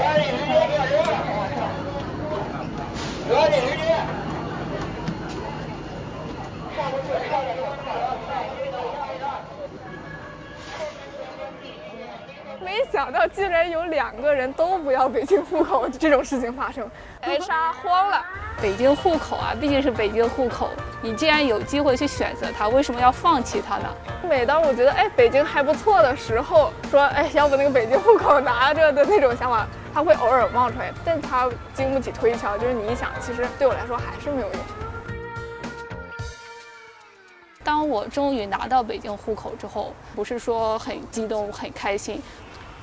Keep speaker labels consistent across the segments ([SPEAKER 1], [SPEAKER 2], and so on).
[SPEAKER 1] 抓紧时间下车，抓紧时间。上不去，上不
[SPEAKER 2] 没想到竟然有两个人都不要北京户口这种事情发生，HR 慌了。
[SPEAKER 3] 北京户口啊，毕竟是北京户口，你既然有机会去选择它，为什么要放弃它呢？
[SPEAKER 2] 每当我觉得哎北京还不错的时候，说哎要不那个北京户口拿着的那种想法，它会偶尔冒出来，但它经不起推敲。就是你一想，其实对我来说还是没有用。
[SPEAKER 3] 当我终于拿到北京户口之后，不是说很激动、很开心，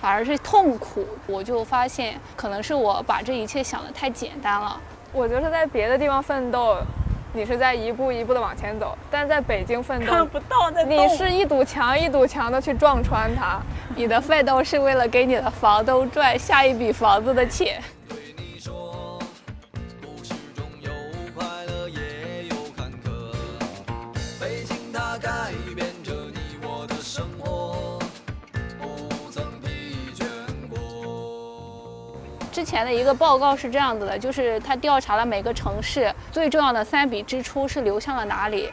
[SPEAKER 3] 反而是痛苦。我就发现，可能是我把这一切想得太简单了。
[SPEAKER 2] 我觉得在别的地方奋斗，你是在一步一步的往前走，但在北京奋斗，
[SPEAKER 3] 不到在
[SPEAKER 2] 你是一堵墙一堵墙的去撞穿它。
[SPEAKER 3] 你的奋斗是为了给你的房东赚下一笔房子的钱。前的一个报告是这样子的，就是他调查了每个城市最重要的三笔支出是流向了哪里，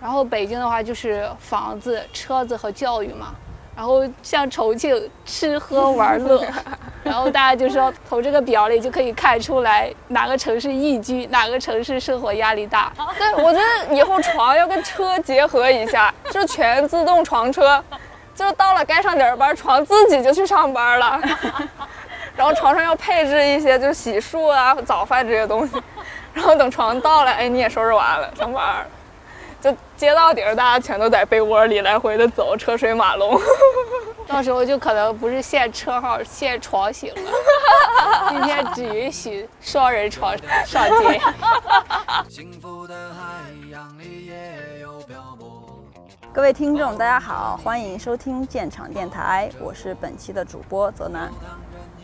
[SPEAKER 3] 然后北京的话就是房子、车子和教育嘛，然后像重庆吃喝玩乐，然后大家就说从这个表里就可以看出来哪个城市宜居，哪个城市生活压力大。
[SPEAKER 2] 对，我觉得以后床要跟车结合一下，就是全自动床车，就是到了该上点儿班，床自己就去上班了。然后床上要配置一些就是洗漱啊、早饭这些东西，然后等床到了，哎，你也收拾完了，上班儿，就接到底儿，大家全都在被窝里来回的走，车水马龙。
[SPEAKER 3] 到时候就可能不是限车号，限床型了。今天只允许双人床上街。
[SPEAKER 4] 幸福的海洋里也有漂泊。
[SPEAKER 5] 各位听众，大家好，欢迎收听建厂电台，我是本期的主播泽南。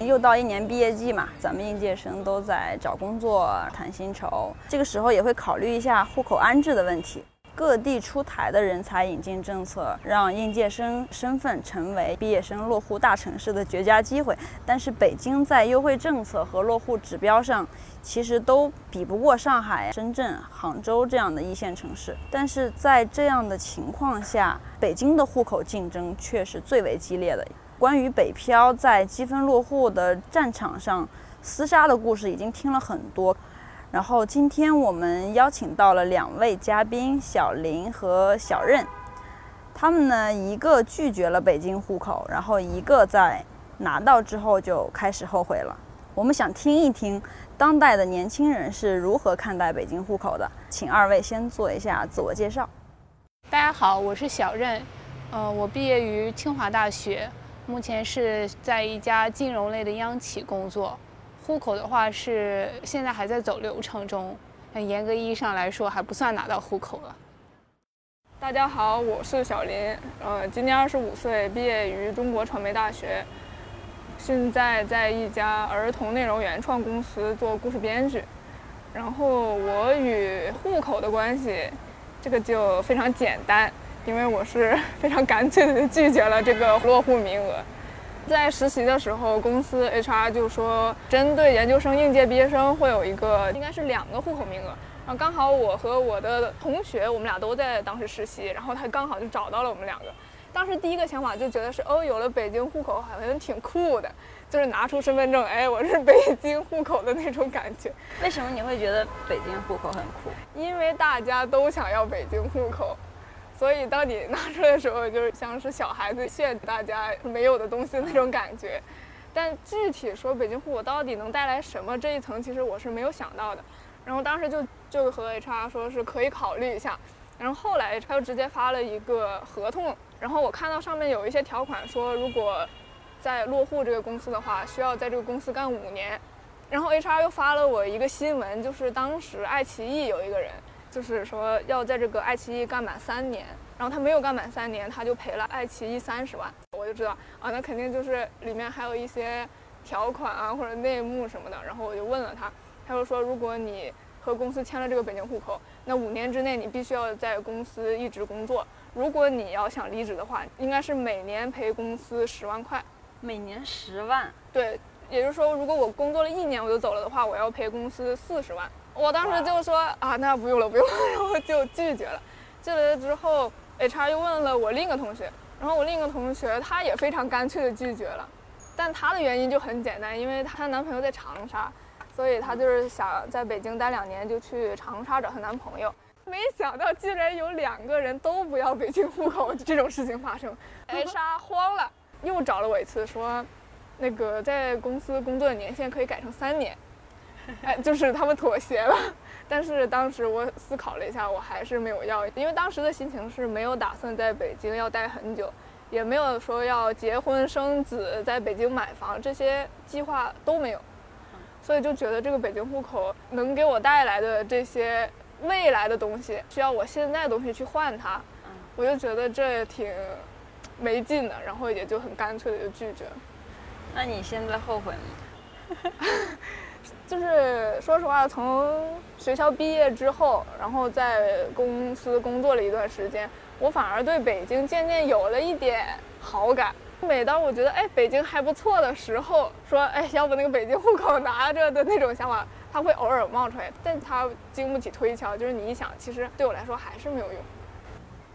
[SPEAKER 5] 又到一年毕业季嘛，咱们应届生都在找工作、谈薪酬，这个时候也会考虑一下户口安置的问题。各地出台的人才引进政策，让应届生身份成为毕业生落户大城市的绝佳机会。但是北京在优惠政策和落户指标上，其实都比不过上海、深圳、杭州这样的一线城市。但是在这样的情况下，北京的户口竞争却是最为激烈的。关于北漂在积分落户的战场上厮杀的故事已经听了很多，然后今天我们邀请到了两位嘉宾小林和小任，他们呢一个拒绝了北京户口，然后一个在拿到之后就开始后悔了。我们想听一听当代的年轻人是如何看待北京户口的，请二位先做一下自我介绍。
[SPEAKER 3] 大家好，我是小任，呃，我毕业于清华大学，目前是在一家金融类的央企工作。户口的话是现在还在走流程中，但严格意义上来说还不算拿到户口了。
[SPEAKER 2] 大家好，我是小林，呃，今年二十五岁，毕业于中国传媒大学，现在在一家儿童内容原创公司做故事编剧。然后我与户口的关系，这个就非常简单，因为我是 非常干脆的拒绝了这个落户名额。在实习的时候，公司 HR 就说，针对研究生应届毕业生会有一个，应该是两个户口名额。然后刚好我和我的同学，我们俩都在当时实习，然后他刚好就找到了我们两个。当时第一个想法就觉得是，哦，有了北京户口好像挺酷的，就是拿出身份证，哎，我是北京户口的那种感觉。
[SPEAKER 5] 为什么你会觉得北京户口很酷？
[SPEAKER 2] 因为大家都想要北京户口，所以当你拿出来的时候，就是像是小孩子炫大家没有的东西那种感觉。但具体说北京户口到底能带来什么这一层，其实我是没有想到的。然后当时就就和 HR 说是可以考虑一下，然后后来他又直接发了一个合同，然后我看到上面有一些条款说，如果在落户这个公司的话，需要在这个公司干五年。然后 HR 又发了我一个新闻，就是当时爱奇艺有一个人，就是说要在这个爱奇艺干满三年，然后他没有干满三年，他就赔了爱奇艺三十万。我就知道啊，那肯定就是里面还有一些条款啊或者内幕什么的。然后我就问了他，他就说，如果你和公司签了这个北京户口，那五年之内你必须要在公司一直工作。如果你要想离职的话，应该是每年赔公司十万块。
[SPEAKER 6] 每年十万，
[SPEAKER 2] 对，也就是说，如果我工作了一年我就走了的话，我要赔公司四十万。我当时就说啊，那不用了，不用了，然后就拒绝了。拒绝了之后，HR 又问了我另一个同学，然后我另一个同学他也非常干脆的拒绝了，但他的原因就很简单，因为她男朋友在长沙，所以她就是想在北京待两年，就去长沙找她男朋友。没想到竟然有两个人都不要北京户口这种事情发生，HR 慌了。又找了我一次，说，那个在公司工作的年限可以改成三年，哎，就是他们妥协了。但是当时我思考了一下，我还是没有要，因为当时的心情是没有打算在北京要待很久，也没有说要结婚生子，在北京买房这些计划都没有，所以就觉得这个北京户口能给我带来的这些未来的东西，需要我现在的东西去换它，我就觉得这挺。没劲的，然后也就很干脆的就拒绝了。
[SPEAKER 6] 那你现在后悔吗？
[SPEAKER 2] 就是说实话，从学校毕业之后，然后在公司工作了一段时间，我反而对北京渐渐有了一点好感。每当我觉得哎北京还不错的时候，说哎要不那个北京户口拿着的那种想法，它会偶尔冒出来，但它经不起推敲。就是你一想，其实对我来说还是没有用。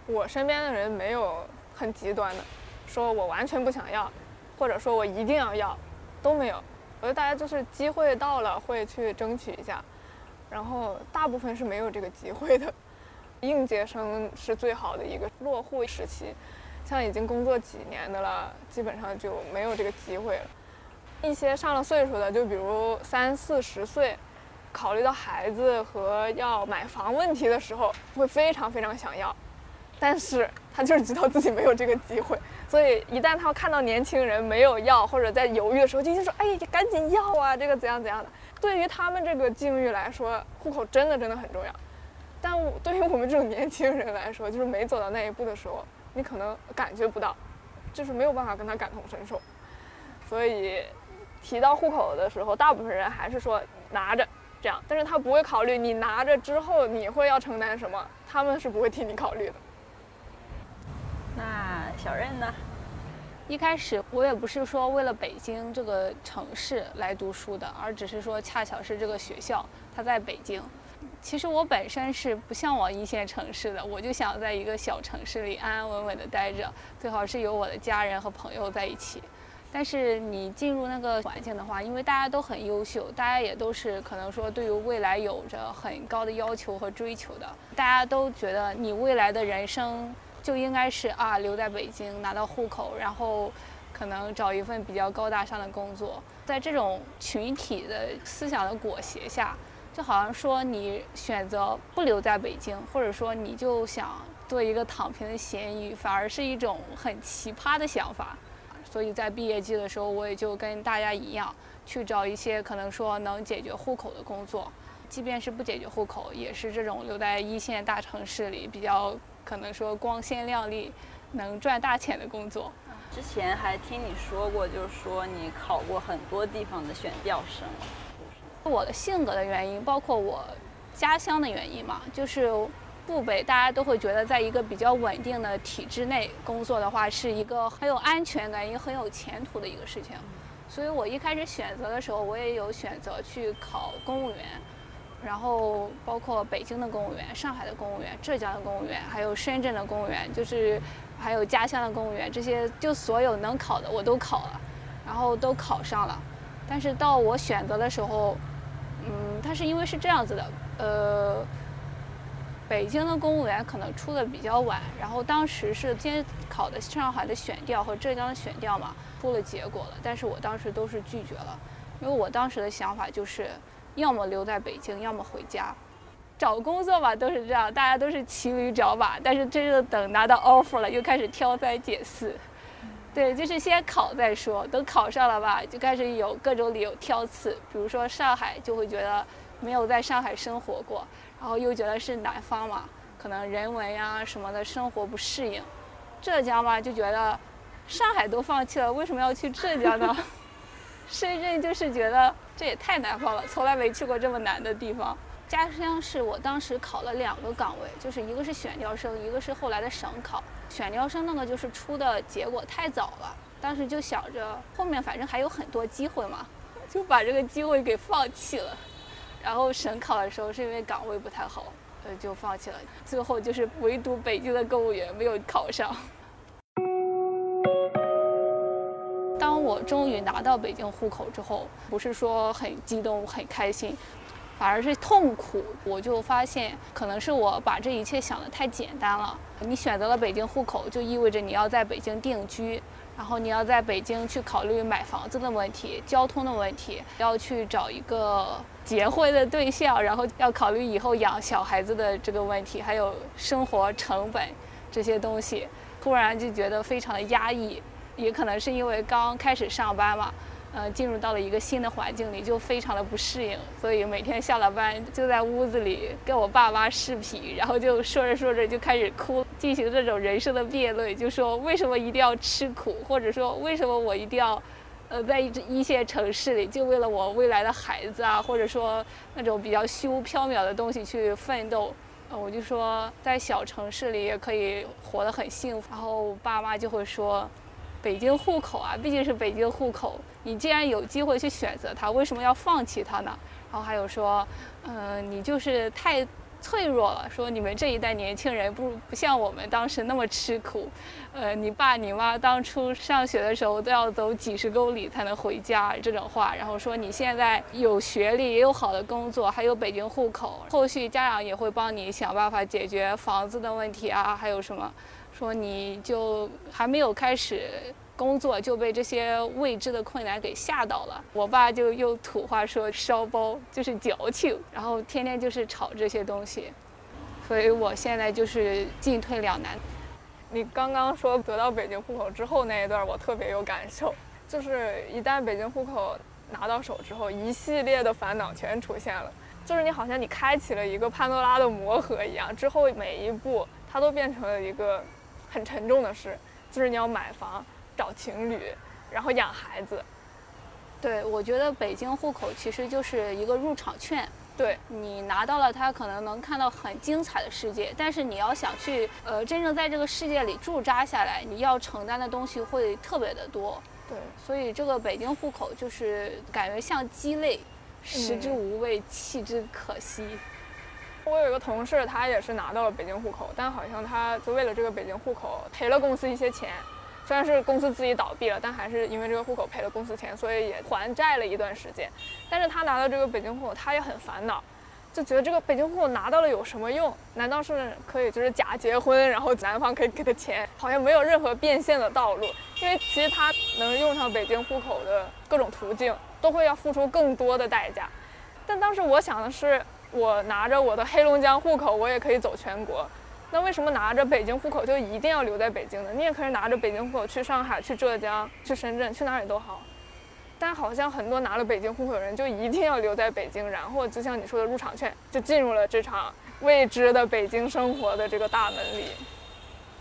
[SPEAKER 2] 我身边的人没有。很极端的，说我完全不想要，或者说我一定要要，都没有。我觉得大家就是机会到了会去争取一下，然后大部分是没有这个机会的。应届生是最好的一个落户时期，像已经工作几年的了，基本上就没有这个机会了。一些上了岁数的，就比如三四十岁，考虑到孩子和要买房问题的时候，会非常非常想要。但是他就是知道自己没有这个机会，所以一旦他看到年轻人没有要或者在犹豫的时候，就一直说：“哎，赶紧要啊，这个怎样怎样的。”对于他们这个境遇来说，户口真的真的很重要。但对于我们这种年轻人来说，就是没走到那一步的时候，你可能感觉不到，就是没有办法跟他感同身受。所以提到户口的时候，大部分人还是说拿着这样，但是他不会考虑你拿着之后你会要承担什么，他们是不会替你考虑的。
[SPEAKER 6] 那小任呢？
[SPEAKER 3] 一开始我也不是说为了北京这个城市来读书的，而只是说恰巧是这个学校它在北京。其实我本身是不向往一线城市的，我就想在一个小城市里安安稳稳的待着，最好是有我的家人和朋友在一起。但是你进入那个环境的话，因为大家都很优秀，大家也都是可能说对于未来有着很高的要求和追求的，大家都觉得你未来的人生。就应该是啊，留在北京拿到户口，然后可能找一份比较高大上的工作。在这种群体的思想的裹挟下，就好像说你选择不留在北京，或者说你就想做一个躺平的咸鱼，反而是一种很奇葩的想法。所以在毕业季的时候，我也就跟大家一样，去找一些可能说能解决户口的工作，即便是不解决户口，也是这种留在一线大城市里比较。可能说光鲜亮丽，能赚大钱的工作。
[SPEAKER 6] 之前还听你说过，就是说你考过很多地方的选调生。
[SPEAKER 3] 我的性格的原因，包括我家乡的原因嘛，就是不北，大家都会觉得在一个比较稳定的体制内工作的话，是一个很有安全感、也很有前途的一个事情。所以我一开始选择的时候，我也有选择去考公务员。然后包括北京的公务员、上海的公务员、浙江的公务员，还有深圳的公务员，就是还有家乡的公务员，这些就所有能考的我都考了，然后都考上了。但是到我选择的时候，嗯，它是因为是这样子的，呃，北京的公务员可能出的比较晚，然后当时是先考的上海的选调和浙江的选调嘛，出了结果了，但是我当时都是拒绝了，因为我当时的想法就是。要么留在北京，要么回家。找工作吧，都是这样，大家都是骑驴找马。但是真正等拿到 offer 了，又开始挑三拣四。对，就是先考再说。等考上了吧，就开始有各种理由挑刺。比如说上海，就会觉得没有在上海生活过，然后又觉得是南方嘛，可能人文呀什么的生活不适应。浙江吧，就觉得上海都放弃了，为什么要去浙江呢？深圳就是觉得这也太南方了，从来没去过这么难的地方。家乡是我当时考了两个岗位，就是一个是选调生，一个是后来的省考。选调生那个就是出的结果太早了，当时就想着后面反正还有很多机会嘛，就把这个机会给放弃了。然后省考的时候是因为岗位不太好，呃就放弃了。最后就是唯独北京的公务员没有考上。当我终于拿到北京户口之后，不是说很激动、很开心，反而是痛苦。我就发现，可能是我把这一切想得太简单了。你选择了北京户口，就意味着你要在北京定居，然后你要在北京去考虑买房子的问题、交通的问题，要去找一个结婚的对象，然后要考虑以后养小孩子的这个问题，还有生活成本这些东西，突然就觉得非常的压抑。也可能是因为刚开始上班嘛，呃，进入到了一个新的环境里，就非常的不适应，所以每天下了班就在屋子里跟我爸妈视频，然后就说着说着就开始哭，进行这种人生的辩论，就说为什么一定要吃苦，或者说为什么我一定要，呃，在一一线城市里就为了我未来的孩子啊，或者说那种比较虚无缥缈的东西去奋斗，呃，我就说在小城市里也可以活得很幸福，然后爸妈就会说。北京户口啊，毕竟是北京户口，你既然有机会去选择它，为什么要放弃它呢？然后还有说，嗯，你就是太脆弱了。说你们这一代年轻人不不像我们当时那么吃苦，呃，你爸你妈当初上学的时候都要走几十公里才能回家这种话。然后说你现在有学历，也有好的工作，还有北京户口，后续家长也会帮你想办法解决房子的问题啊，还有什么？说你就还没有开始工作就被这些未知的困难给吓到了。我爸就用土话说烧包，就是矫情，然后天天就是吵这些东西，所以我现在就是进退两难。
[SPEAKER 2] 你刚刚说得到北京户口之后那一段，我特别有感受，就是一旦北京户口拿到手之后，一系列的烦恼全出现了，就是你好像你开启了一个潘多拉的魔盒一样，之后每一步它都变成了一个。很沉重的事，就是你要买房、找情侣，然后养孩子。
[SPEAKER 3] 对，我觉得北京户口其实就是一个入场券。
[SPEAKER 2] 对
[SPEAKER 3] 你拿到了它，可能能看到很精彩的世界，但是你要想去呃真正在这个世界里驻扎下来，你要承担的东西会特别的多。
[SPEAKER 2] 对，
[SPEAKER 3] 所以这个北京户口就是感觉像鸡肋，食之无味，弃之可惜。
[SPEAKER 2] 我有一个同事，他也是拿到了北京户口，但好像他就为了这个北京户口赔了公司一些钱。虽然是公司自己倒闭了，但还是因为这个户口赔了公司钱，所以也还债了一段时间。但是他拿到这个北京户口，他也很烦恼，就觉得这个北京户口拿到了有什么用？难道是可以就是假结婚，然后男方可以给他钱？好像没有任何变现的道路。因为其实他能用上北京户口的各种途径，都会要付出更多的代价。但当时我想的是。我拿着我的黑龙江户口，我也可以走全国。那为什么拿着北京户口就一定要留在北京呢？你也可以拿着北京户口去上海、去浙江、去深圳，去哪里都好。但好像很多拿了北京户口的人就一定要留在北京，然后就像你说的入场券，就进入了这场未知的北京生活的这个大门里。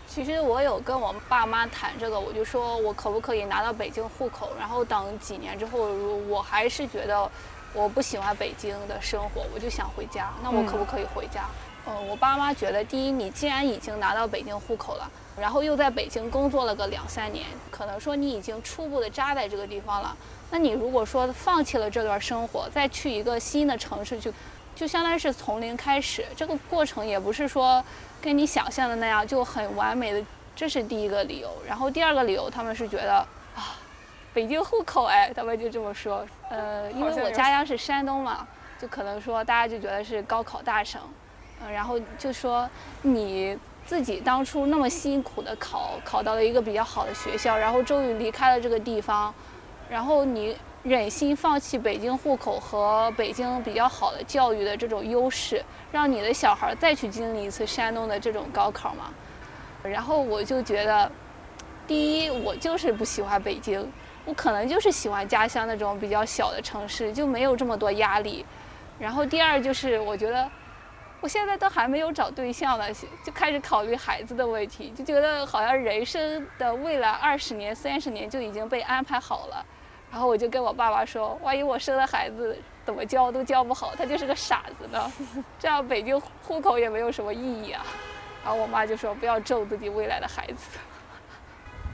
[SPEAKER 3] 其实我有跟我爸妈谈这个，我就说我可不可以拿到北京户口，然后等几年之后，如我还是觉得。我不喜欢北京的生活，我就想回家。那我可不可以回家？呃，我爸妈觉得，第一，你既然已经拿到北京户口了，然后又在北京工作了个两三年，可能说你已经初步的扎在这个地方了。那你如果说放弃了这段生活，再去一个新的城市去，就相当于是从零开始。这个过程也不是说跟你想象的那样就很完美的，这是第一个理由。然后第二个理由，他们是觉得。北京户口哎，他们就这么说。呃，因为我家乡是山东嘛，就可能说大家就觉得是高考大省，嗯，然后就说你自己当初那么辛苦的考，考到了一个比较好的学校，然后终于离开了这个地方，然后你忍心放弃北京户口和北京比较好的教育的这种优势，让你的小孩再去经历一次山东的这种高考吗？然后我就觉得，第一，我就是不喜欢北京。我可能就是喜欢家乡那种比较小的城市，就没有这么多压力。然后第二就是，我觉得我现在都还没有找对象呢，就开始考虑孩子的问题，就觉得好像人生的未来二十年、三十年就已经被安排好了。然后我就跟我爸爸说，万一我生了孩子，怎么教都教不好，他就是个傻子呢，这样北京户口也没有什么意义啊。然后我妈就说，不要咒自己未来的孩子。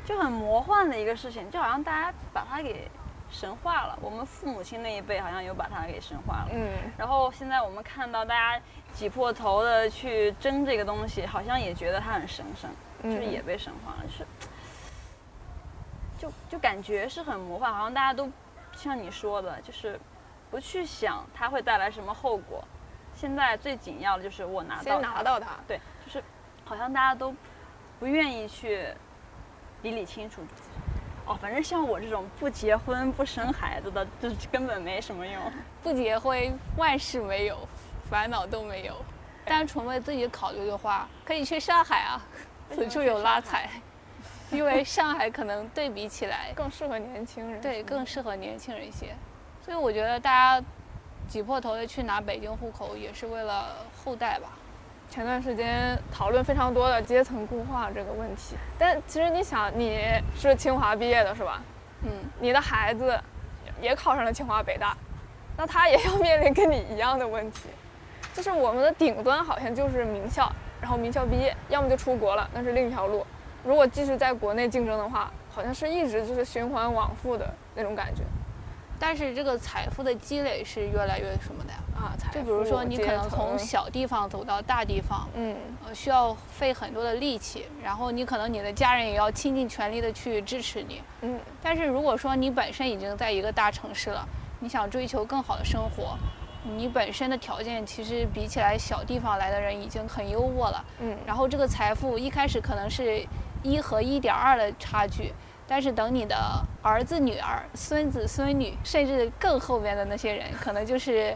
[SPEAKER 6] 就很魔幻的一个事情，就好像大家把它给神化了。我们父母亲那一辈好像有把它给神化了，
[SPEAKER 2] 嗯，
[SPEAKER 6] 然后现在我们看到大家挤破头的去争这个东西，好像也觉得它很神圣，就是
[SPEAKER 2] 嗯
[SPEAKER 6] 也被神化了，就是就就感觉是很魔幻，好像大家都像你说的，就是不去想它会带来什么后果。现在最紧要的就是我拿到
[SPEAKER 2] 先拿到它。
[SPEAKER 6] 对，就是好像大家都不愿意去理理清楚。哦，反正像我这种不结婚不生孩子的，就是根本没什么用。
[SPEAKER 3] 不结婚，万事没有，烦恼都没有。单纯为自己考虑的话，可以去上海啊，此处有拉踩。因为 上海可能对比起来，
[SPEAKER 2] 更适合年轻人。
[SPEAKER 3] 对更适合年轻人一些，所以我觉得大家挤破头的去拿北京户口，也是为了后代吧。
[SPEAKER 2] 前段时间讨论非常多的阶层固化这个问题，但其实你想，你是清华毕业的是吧？
[SPEAKER 3] 嗯，
[SPEAKER 2] 你的孩子也考上了清华北大，那他也要面临跟你一样的问题，就是我们的顶端好像就是名校，然后名校毕业，要么就出国了，那是另一条路。如果继续在国内竞争的话，好像是一直就是循环往复的那种感觉
[SPEAKER 3] 但是这个财富的积累是越来越什么的呀？
[SPEAKER 2] 啊。财
[SPEAKER 3] 就比如说你可能从小地方走到大地方，
[SPEAKER 2] 嗯
[SPEAKER 3] 呃，需要费很多的力气，然后你可能你的家人也要倾尽全力的去支持你。
[SPEAKER 2] 嗯
[SPEAKER 3] 但是如果说你本身已经在一个大城市了，你想追求更好的生活，你本身的条件其实比起来小地方来的人已经很优渥了。
[SPEAKER 2] 嗯，
[SPEAKER 3] 然后这个财富一开始可能是一和一点二的差距，但是等你的儿子、女儿、孙子、孙女，甚至更后面的那些人，可能就是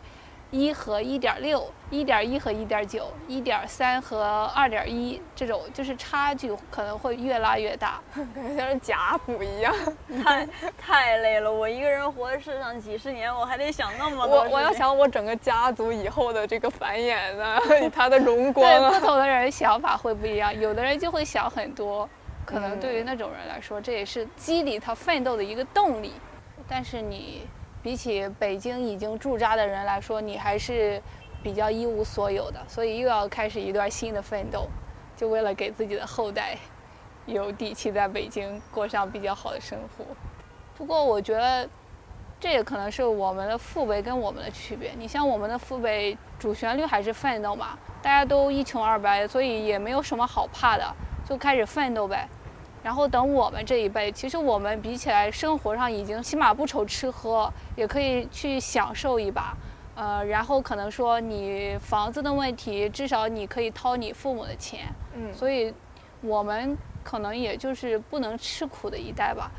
[SPEAKER 3] 一和一点六、一点一和一点九、一点三和二点一这种，就是差距可能会越拉越大。
[SPEAKER 2] 感觉像是甲补一样。
[SPEAKER 6] 太太累了，我一个人活在世上几十年，我还得想那么多
[SPEAKER 2] 我我要想我整个家族以后的这个繁衍啊，他的荣光
[SPEAKER 3] 对，不
[SPEAKER 2] 啊，
[SPEAKER 3] 同的人想法会不一样，有的人就会想很多，可能对于那种人来说，这也是激励他奋斗的一个动力。但是你比起北京已经驻扎的人来说，你还是比较一无所有的，所以又要开始一段新的奋斗，就为了给自己的后代有底气在北京过上比较好的生活。不过我觉得。这也可能是我们的父辈跟我们的区别。你像我们的父辈，主旋律还是奋斗嘛，大家都一穷二白，所以也没有什么好怕的，就开始奋斗呗。然后等我们这一辈，其实我们比起来，生活上已经起码不愁吃喝，也可以去享受一把。呃，然后可能说你房子的问题，至少你可以掏你父母的钱。
[SPEAKER 2] 嗯，
[SPEAKER 3] 所以，我们可能也就是不能吃苦的一代吧。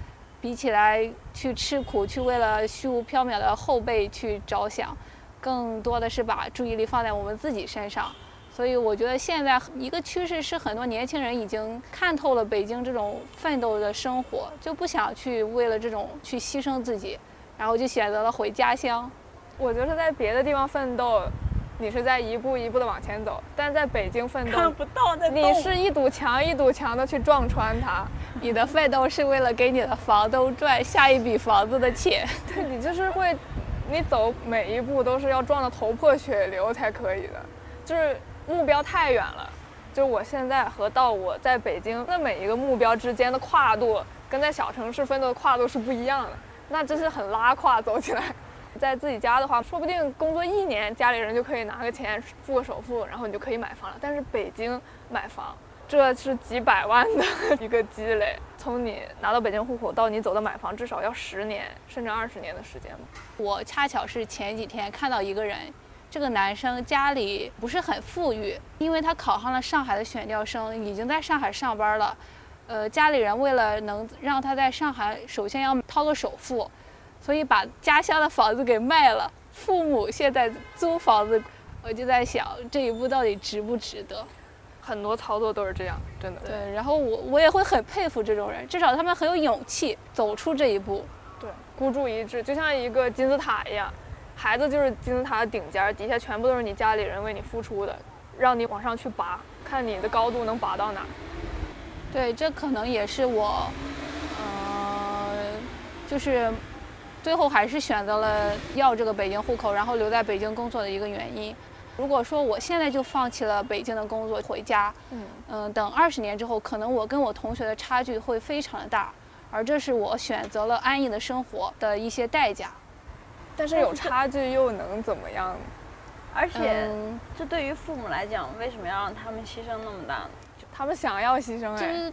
[SPEAKER 3] 比起来去吃苦，去为了虚无缥缈的后辈去着想，更多的是把注意力放在我们自己身上。所以我觉得现在一个趋势是，很多年轻人已经看透了北京这种奋斗的生活，就不想去为了这种去牺牲自己，然后就选择了回家乡。
[SPEAKER 2] 我觉得在别的地方奋斗，你是在一步一步的往前走，但在北京奋斗，
[SPEAKER 6] 看不到在动。
[SPEAKER 2] 你是一堵墙一堵墙的去撞穿它。
[SPEAKER 3] 你的奋斗是为了给你的房东赚下一笔房子的钱。
[SPEAKER 2] 对你就是会，你走每一步都是要撞得头破血流才可以的，就是目标太远了。就是我现在和到我在北京的每一个目标之间的跨度，跟在小城市奋斗的跨度是不一样的，那真是很拉胯走起来。在自己家的话，说不定工作一年，家里人就可以拿个钱付个首付，然后你就可以买房了。但是北京买房，这是几百万的一个积累，从你拿到北京户口到你走到买房，至少要十年甚至二十年的时间吧。
[SPEAKER 3] 我恰巧是前几天看到一个人，这个男生家里不是很富裕，因为他考上了上海的选调生，已经在上海上班了。呃，家里人为了能让他在上海，首先要掏个首付，所以把家乡的房子给卖了。父母现在租房子，我就在想这一步到底值不值得？
[SPEAKER 2] 很多操作都是这样，真的。
[SPEAKER 3] 对，然后我我也会很佩服这种人，至少他们很有勇气走出这一步。
[SPEAKER 2] 对，孤注一掷，就像一个金字塔一样，孩子就是金字塔的顶尖儿，底下全部都是你家里人为你付出的，让你往上去拔，看你的高度能拔到哪。
[SPEAKER 3] 对，这可能也是我，呃，就是最后还是选择了要这个北京户口，然后留在北京工作的一个原因。如果说我现在就放弃了北京的工作回家，
[SPEAKER 2] 嗯
[SPEAKER 3] 嗯，等二十年之后，可能我跟我同学的差距会非常的大，而这是我选择了安逸的生活的一些代价。
[SPEAKER 2] 但是有差距又能怎么样呢？
[SPEAKER 6] 而且
[SPEAKER 3] 嗯
[SPEAKER 6] 这对于父母来讲，为什么要让他们牺牲那么大呢？
[SPEAKER 2] 他们想要牺牲哎，
[SPEAKER 3] 就是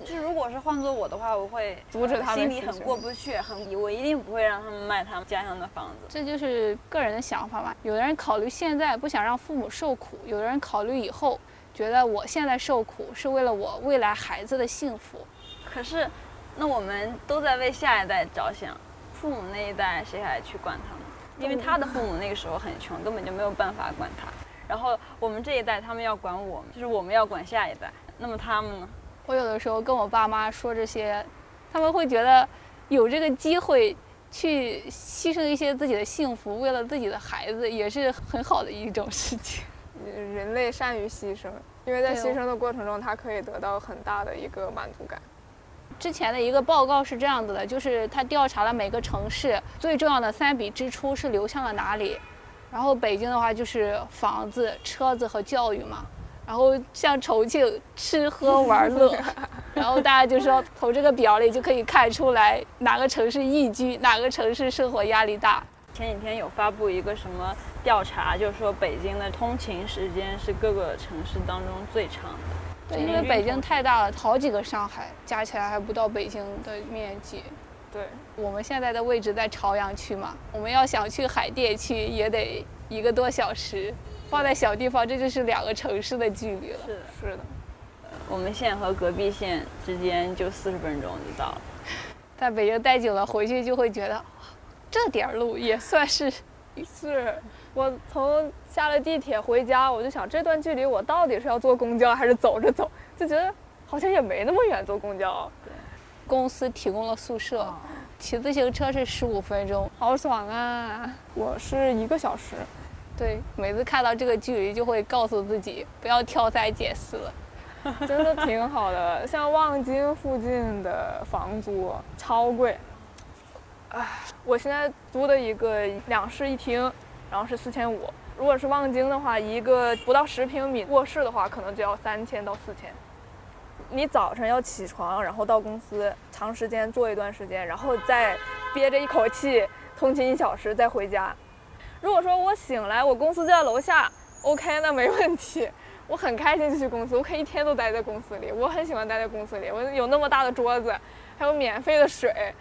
[SPEAKER 6] 就是如果是换做我的话，我会
[SPEAKER 2] 阻止他们
[SPEAKER 6] 心里很过不去，很我一定不会让他们卖他们家乡的房子。
[SPEAKER 3] 这就是个人的想法吧。有的人考虑现在不想让父母受苦，有的人考虑以后，觉得我现在受苦是为了我未来孩子的幸福。
[SPEAKER 6] 可是，那我们都在为下一代着想，父母那一代谁还去管他们？因为他的父母那个时候很穷，根本就没有办法管他。然后我们这一代，他们要管我们，就是我们要管下一代。那么他们呢？
[SPEAKER 3] 我有的时候跟我爸妈说这些，他们会觉得有这个机会去牺牲一些自己的幸福，为了自己的孩子，也是很好的一种事情。
[SPEAKER 2] 人类善于牺牲，因为在牺牲的过程中，他可以得到很大的一个满足感。
[SPEAKER 3] 之前的一个报告是这样子的，就是他调查了每个城市最重要的三笔支出是流向了哪里，然后北京的话就是房子、车子和教育嘛，然后像重庆吃喝玩乐，然后大家就说从这个表里就可以看出来哪个城市宜居，哪个城市生活压力大。
[SPEAKER 6] 前几天有发布一个什么调查，就是说北京的通勤时间是各个城市当中最长的。
[SPEAKER 3] 对，因为北京太大了，好几个上海加起来还不到北京的面积。
[SPEAKER 2] 对，
[SPEAKER 3] 我们现在的位置在朝阳区嘛，我们要想去海淀区也得一个多小时，放在小地方这就是两个城市的距离了。
[SPEAKER 6] 是的，
[SPEAKER 2] 是的，
[SPEAKER 6] 我们县和隔壁县之间就四十分钟就到了。
[SPEAKER 3] 在北京待久了，回去就会觉得，这点儿路也算是
[SPEAKER 2] 是我从下了地铁回家，我就想这段距离我到底是要坐公交还是走着走，就觉得好像也没那么远坐公交。
[SPEAKER 3] 公司提供了宿舍，骑自行车是十五分钟。
[SPEAKER 2] 好爽啊！我是一个小时，
[SPEAKER 3] 对，每次看到这个距离，就会告诉自己不要挑三拣四了。
[SPEAKER 2] 真的挺好的。像望京附近的房租超贵，唉，我现在租的一个两室一厅，然后是四千五。如果是望京的话，一个不到十平米卧室的话，可能就要三千到四千。你早晨要起床，然后到公司长时间坐一段时间，然后再憋着一口气通勤一小时再回家。如果说我醒来，我公司就在楼下，OK，那没问题。我很开心就去公司，我可以一天都待在公司里。我很喜欢待在公司里，我有那么大的桌子，还有免费的水，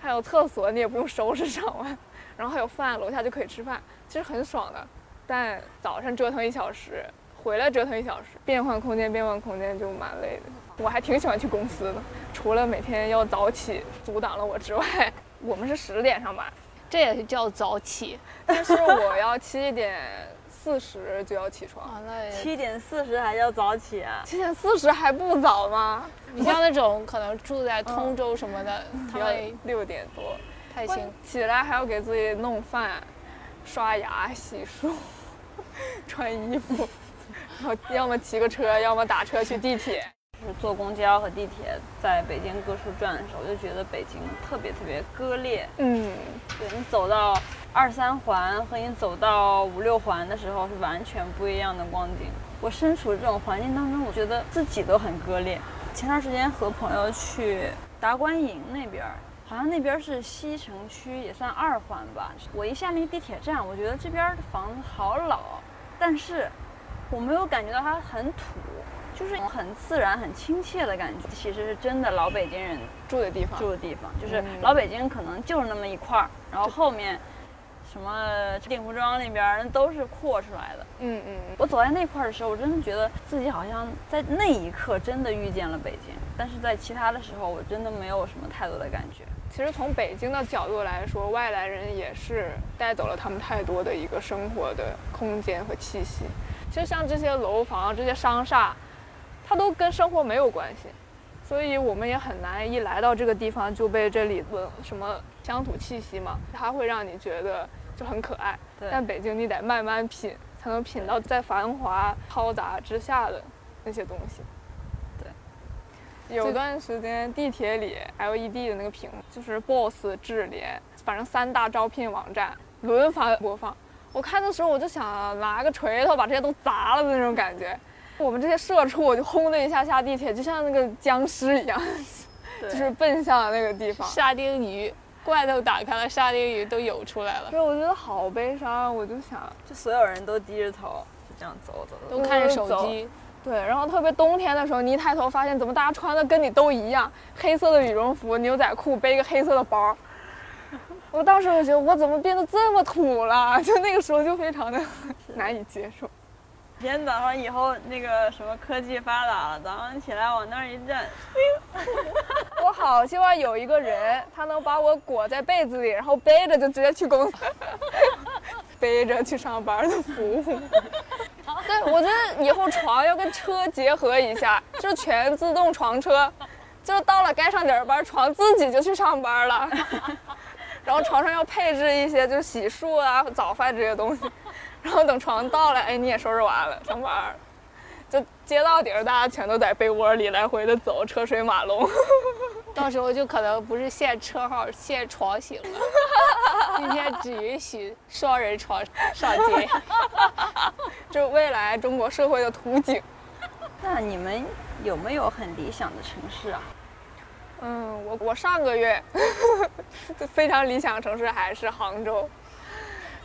[SPEAKER 2] 还有厕所，你也不用收拾上完，然后还有饭，楼下就可以吃饭，其实很爽的。但早上折腾一小时，回来折腾一小时，变换空间，变换空间就蛮累的。我还挺喜欢去公司的，除了每天要早起阻挡了我之外，我们是十点上班，
[SPEAKER 3] 这也是叫早起
[SPEAKER 2] 但是我要七点四十就要起床。
[SPEAKER 3] 啊！那
[SPEAKER 6] 七点四十还叫早起啊？
[SPEAKER 2] 七点四十还不早吗？
[SPEAKER 3] 你像那种可能住在通州什么的，他
[SPEAKER 2] 要
[SPEAKER 3] 们
[SPEAKER 2] 六点多，
[SPEAKER 3] 太辛苦。
[SPEAKER 2] 起来还要给自己弄饭、刷牙、洗漱、穿衣服，然后要么骑个车，要么打车去地铁。
[SPEAKER 6] 就是坐公交和地铁在北京各处转的时候，我就觉得北京特别特别割裂。
[SPEAKER 2] 嗯，
[SPEAKER 6] 对你走到二三环和你走到五六环的时候是完全不一样的光景。我身处这种环境当中，我觉得自己都很割裂。前段时间和朋友去达官营那边儿，好像那边是西城区，也算二环吧。我一下那个地铁站，我觉得这边的房子好老，但是我没有感觉到它很土，就是很自然、很亲切的感觉。其实是真的老北京人
[SPEAKER 2] 住的地方。
[SPEAKER 6] 住的地方，就是
[SPEAKER 2] 嗯
[SPEAKER 6] 老北京可能就是那么一块儿，然后后面什么定福庄那边都是扩出来的。
[SPEAKER 2] 嗯嗯嗯，
[SPEAKER 6] 我走在那块儿的时候，我真的觉得自己好像在那一刻真的遇见了北京，但是在其他的时候，我真的没有什么太多的感觉。
[SPEAKER 2] 其实从北京的角度来说，外来人也是带走了他们太多的一个生活的空间和气息。其实像这些楼房、这些商厦，它都跟生活没有关系，所以我们也很难一来到这个地方就被这里的什么乡土气息嘛，它会让你觉得就很可爱。
[SPEAKER 6] 对
[SPEAKER 2] 但北京你得慢慢品，才才能品到在繁华嘈杂之下的那些东西。对，有段时间地铁里 LED 的那个屏幕就是 BOSS、智联，反正三大招聘网站轮番播放。我看的时候我就想拿个锤头把这些都砸了的那种感觉。我们这些社畜我就轰的一下下地铁，就像那个僵尸一样，就是奔向那个地方。
[SPEAKER 3] 沙丁鱼罐头打开了，沙丁鱼都游出来了。
[SPEAKER 2] 对，我觉得好悲伤。我就想，
[SPEAKER 6] 就所有人都低着头，就这样走走走，
[SPEAKER 3] 都看着手机。
[SPEAKER 2] 对，然后特别冬天的时候，你一抬头发现怎么大家穿的跟你都一样，黑色的羽绒服、牛仔裤，背一个黑色的包。我当时就觉得我怎么变得这么土了？就那个时候就非常的 难以接受。
[SPEAKER 6] 今天早上以后那个什么科技发达了，早上起来往那儿一站，
[SPEAKER 2] 我好希望有一个人，他能把我裹在被子里，然后背着就直接去公司，背着去上班的服务。我觉得以后床要跟车结合一下，就全自动床车，就到了该上点班，床自己就去上班了。然后床上要配置一些就洗漱啊、早饭这些东西。然后等床到了，哎，你也收拾完了，上班，就接到底儿，大家全都在被窝里来回的走，车水马龙。
[SPEAKER 3] 到时候就可能不是限车号，限床型了。今天只允许双人床上街。
[SPEAKER 2] 就未来中国社会的图景。
[SPEAKER 6] 那你们有没有很理想的城市啊？
[SPEAKER 2] 嗯，我我上个月 非常理想的城市还是杭州。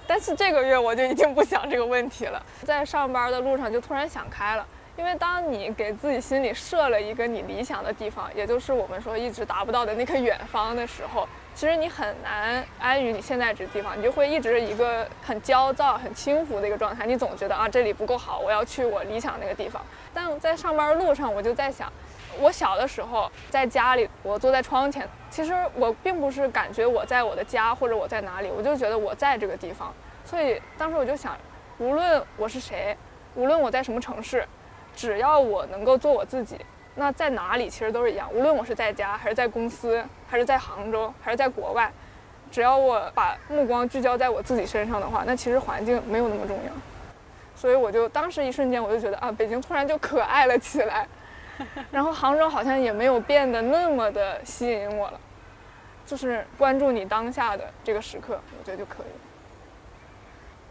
[SPEAKER 2] 但是这个月我就已经不想这个问题了，在上班的路上就突然想开了，因为当你给自己心里设了一个你理想的地方，也就是我们说一直达不到的那个远方的时候，其实你很难安于你现在这个地方，你就会一直一个很焦躁、很轻浮的一个状态，你总觉得啊这里不够好，我要去我理想那个地方。但在上班路上，我就在想，我小的时候在家里，我坐在窗前。其实我并不是感觉我在我的家或者我在哪里，我就觉得我在这个地方。所以当时我就想，无论我是谁，无论我在什么城市，只要我能够做我自己，那在哪里其实都是一样。无论我是在家还是在公司，还是在杭州还是在国外，只要我把目光聚焦在我自己身上的话，那其实环境没有那么重要。所以我就当时一瞬间我就觉得啊，北京突然就可爱了起来。然后杭州好像也没有变得那么的吸引我了，就是关注你当下的这个时刻，我觉得就可以。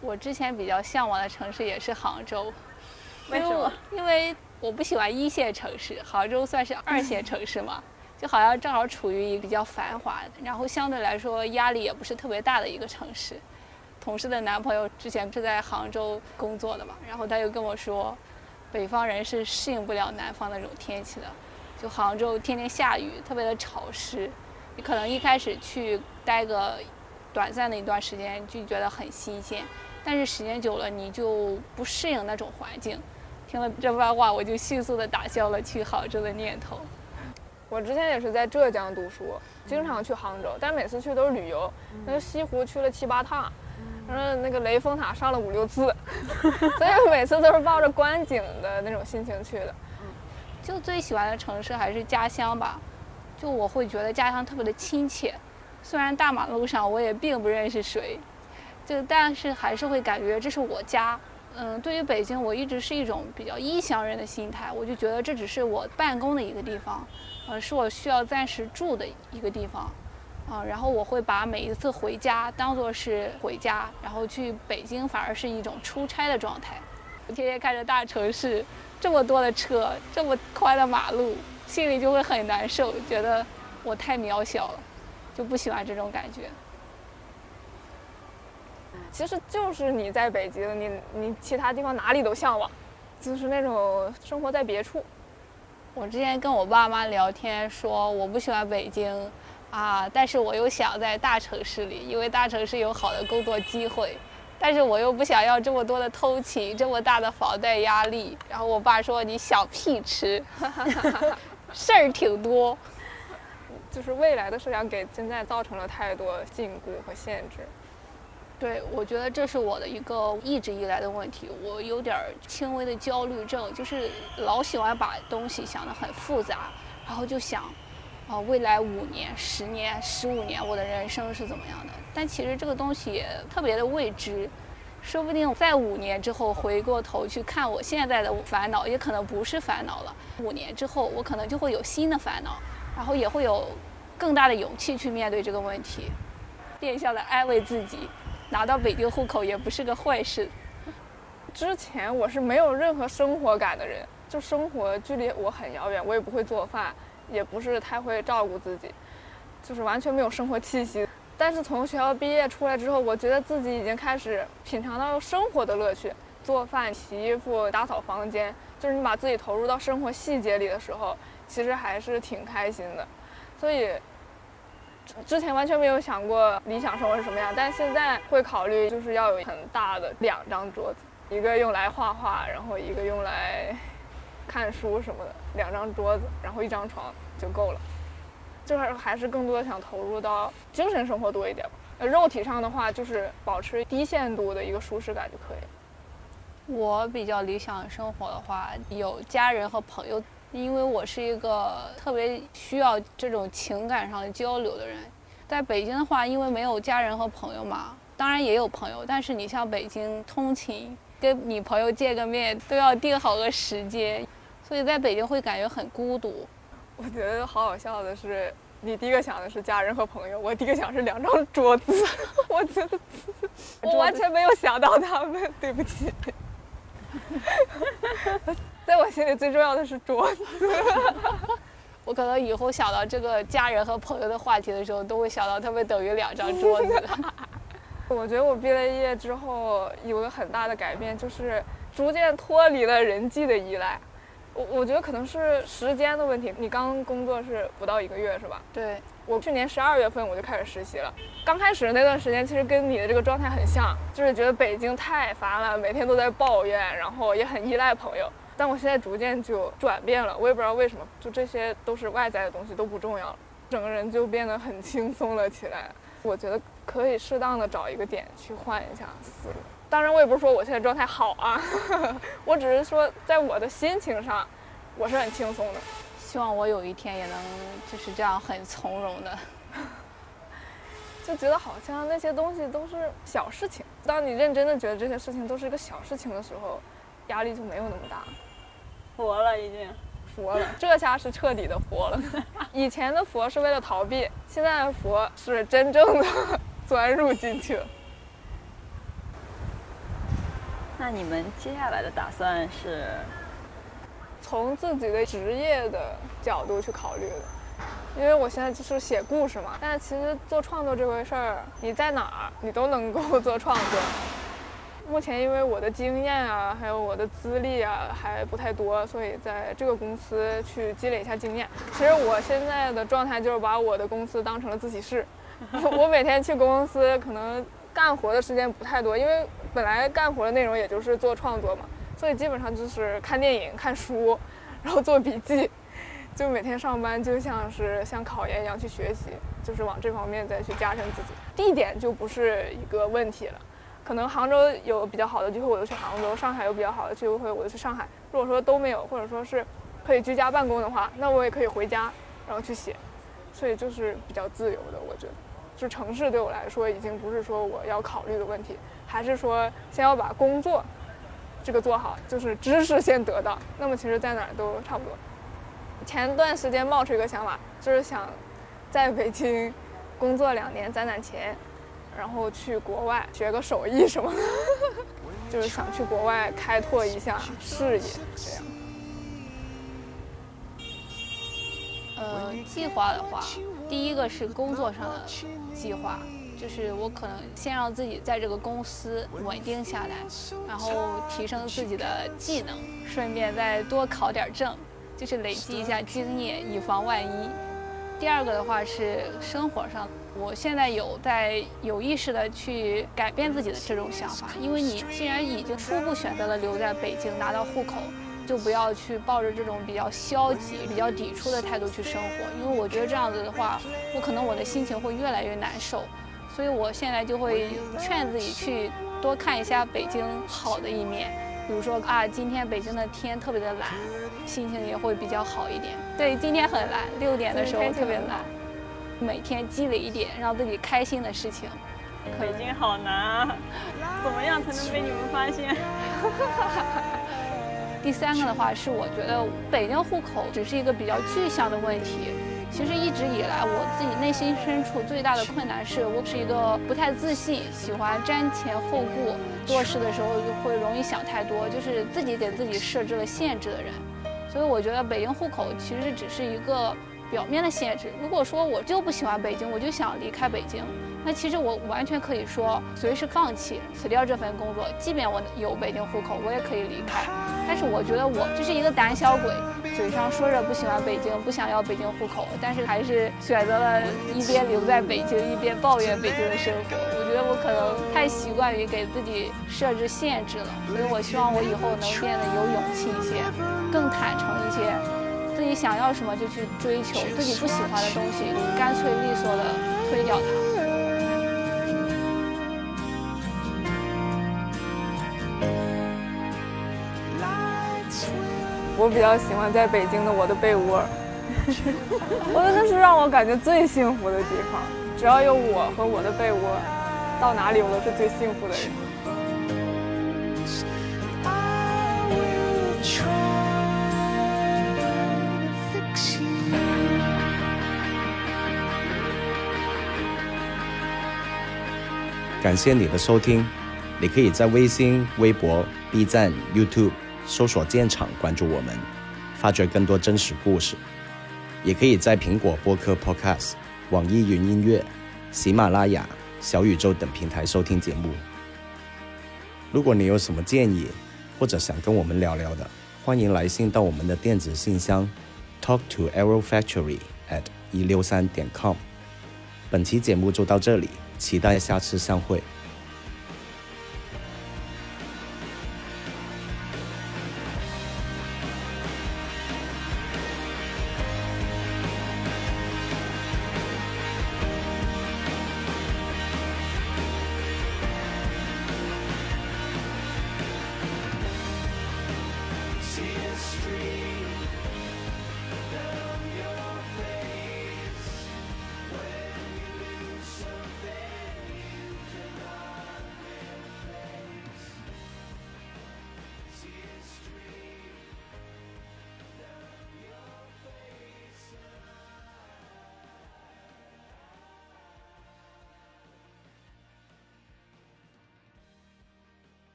[SPEAKER 3] 我之前比较向往的城市也是杭州，
[SPEAKER 6] 为什么？
[SPEAKER 3] 因为我不喜欢一线城市，杭州算是二线城市嘛，就好像正好处于一个比较繁华，然后相对来说压力也不是特别大的一个城市。同事的男朋友之前是在杭州工作的嘛，然后他就跟我说。北方人是适应不了南方那种天气的，就杭州天天下雨，特别的潮湿。你可能一开始去待个短暂的一段时间就觉得很新鲜，但是时间久了你就不适应那种环境。听了这番话，我就迅速的打消了去杭州的念头。
[SPEAKER 2] 我之前也是在浙江读书，经常去杭州，但每次去都是旅游，那个西湖去了七八趟。然后那个雷峰塔上了五六次，所以每次都是抱着观景的那种心情去的。
[SPEAKER 3] 就最喜欢的城市还是家乡吧，就我会觉得家乡特别的亲切。虽然大马路上我也并不认识谁，就但是还是会感觉这是我家。嗯，对于北京，我一直是一种比较异乡人的心态，我就觉得这只是我办公的一个地方，呃，是我需要暂时住的一个地方。啊，然后我会把每一次回家当做是回家，然后去北京反而是一种出差的状态。我天天看着大城市这么多的车，这么宽的马路，心里就会很难受，觉得我太渺小了，就不喜欢这种感觉。
[SPEAKER 2] 其实就是你在北京，你你其他地方哪里都向往，就是那种生活在别处。
[SPEAKER 3] 我之前跟我爸妈聊天说，我不喜欢北京。啊！但是我又想在大城市里，因为大城市有好的工作机会，但是我又不想要这么多的通勤，这么大的房贷压力。然后我爸说：“你想屁吃，事儿挺多。”
[SPEAKER 2] 就是未来的设想给现在造成了太多禁锢和限制。
[SPEAKER 3] 对，我觉得这是我的一个一直以来的问题。我有点轻微的焦虑症，就是老喜欢把东西想得很复杂，然后就想。哦，未来五年、十年、十五年，我的人生是怎么样的？但其实这个东西特别的未知，说不定在五年之后回过头去看我现在的烦恼，也可能不是烦恼了。五年之后，我可能就会有新的烦恼，然后也会有更大的勇气去面对这个问题，变相的安慰自己，拿到北京户口也不是个坏事。
[SPEAKER 2] 之前我是没有任何生活感的人，就生活距离我很遥远，我也不会做饭，也不是太会照顾自己，就是完全没有生活气息。但是从学校毕业出来之后，我觉得自己已经开始品尝到生活的乐趣，做饭、洗衣服、打扫房间，就是你把自己投入到生活细节里的时候，其实还是挺开心的。所以之前完全没有想过理想生活是什么样，但现在会考虑就是要有很大的两张桌子，一个用来画画，然后一个用来看书什么的，两张桌子，然后一张床就够了。就是还是更多的想投入到精神生活多一点吧。呃，肉体上的话，就是保持低限度的一个舒适感就可以了。
[SPEAKER 3] 我比较理想的生活的话，有家人和朋友，因为我是一个特别需要这种情感上的交流的人。在北京的话，因为没有家人和朋友嘛，当然也有朋友，但是你像北京通勤，跟你朋友见个面都要定好个时间，所以在北京会感觉很孤独。
[SPEAKER 2] 我觉得好好笑的是，你第一个想的是家人和朋友，我第一个想是两张桌子。我觉得我完全没有想到他们，对不起。在我心里最重要的是桌子。
[SPEAKER 3] 我可能以后想到这个家人和朋友的话题的时候，都会想到他们等于两张桌子。
[SPEAKER 2] 我觉得我毕了业之后有个很大的改变，就是逐渐脱离了人际的依赖。我我觉得可能是时间的问题。你刚工作是不到一个月是吧？
[SPEAKER 3] 对，
[SPEAKER 2] 我去年十二月份我就开始实习了。刚开始那段时间其实跟你的这个状态很像，就是觉得北京太烦了，每天都在抱怨，然后也很依赖朋友。但我现在逐渐就转变了，我也不知道为什么，就这些都是外在的东西都不重要了，整个人就变得很轻松了起来。我觉得可以适当的找一个点去换一下思路。当然，我也不是说我现在状态好啊，我只是说在我的心情上，我是很轻松的。
[SPEAKER 3] 希望我有一天也能就是这样很从容的，
[SPEAKER 2] 就觉得好像那些东西都是小事情。当你认真的觉得这些事情都是一个小事情的时候，压力就没有那么大。
[SPEAKER 6] 佛了已经，
[SPEAKER 2] 佛了，这下是彻底的佛了。以前的佛是为了逃避，现在的佛是真正的 钻入进去了。
[SPEAKER 6] 那你们接下来的打算是？
[SPEAKER 2] 从自己的职业的角度去考虑的，因为我现在就是写故事嘛。但是其实做创作这回事儿，你在哪儿你都能够做创作。目前因为我的经验啊，还有我的资历啊还不太多，所以在这个公司去积累一下经验。其实我现在的状态就是把我的公司当成了自习室，我每天去公司可能干活的时间不太多，因为本来干活的内容也就是做创作嘛。所以基本上就是看电影、看书，然后做笔记，就每天上班就像是像考研一样去学习，就是往这方面再去加深自己。地点就不是一个问题了，可能杭州有比较好的机会我就去杭州，上海有比较好的机会我就去上海。如果说都没有，或者说是可以居家办公的话，那我也可以回家，然后去写。所以就是比较自由的，我觉得，就城市对我来说已经不是说我要考虑的问题，还是说先要把工作。这个做好就是知识先得到，那么其实在哪儿都差不多。前段时间冒出一个想法，就是想在北京工作两年攒攒钱，然后去国外学个手艺什么的，就是想去国外开拓一下视野，这样。
[SPEAKER 3] 呃，计划的话，第一个是工作上的计划。就是我可能先让自己在这个公司稳定下来，然后提升自己的技能，顺便再多考点证，就是累积一下经验，以防万一。第二个的话是生活上，我现在有在有意识的去改变自己的这种想法，因为你既然已经初步选择了留在北京拿到户口，就不要去抱着这种比较消极、比较抵触的态度去生活，因为我觉得这样子的话，我可能我的心情会越来越难受。所以我现在就会劝自己去多看一下北京好的一面，比如说啊，今天北京的天特别的蓝，心情也会比较好一点。对，今天很蓝，六点的时候 特别蓝。每天积累一点让自己开心的事情，
[SPEAKER 6] 北京好难啊，怎么样才能被你们发现？
[SPEAKER 3] 第三个的话是，我觉得北京户口只是一个比较具象的问题。其实一直以来，我自己内心深处最大的困难是我是一个不太自信、喜欢瞻前后顾、做事的时候就会容易想太多，就是自己给自己设置了限制的人。所以我觉得北京户口其实只是一个表面的限制。如果说我就不喜欢北京，我就想离开北京。那其实我完全可以说随时放弃辞掉这份工作，即便我有北京户口，我也可以离开。但是我觉得我就是一个胆小鬼，嘴上说着不喜欢北京，不想要北京户口，但是还是选择了一边留在北京，一边抱怨北京的生活。我觉得我可能太习惯于给自己设置限制了，所以我希望我以后能变得有勇气一些，更坦诚一些，己想要什么就去追求，自己不喜欢的东西干脆利索的推掉它。
[SPEAKER 2] 我比较喜欢在北京的我的被窝，我觉得那是让我感觉最幸福的地方。只要有我和我的被窝，到哪里我都是最幸福的人。
[SPEAKER 7] 感谢你的收听，你可以在微信、微博、B 站、YouTube 搜索“建厂”关注我们，发掘更多真实故事。也可以在苹果播客 Podcast、网易云音乐、喜马拉雅、小宇宙等平台收听节目。如果你有什么建议，或者想跟我们聊聊的，欢迎来信到我们的电子信箱 talk to arrow factory at 一六三点 com。本期节目就到这里，期待下次相会。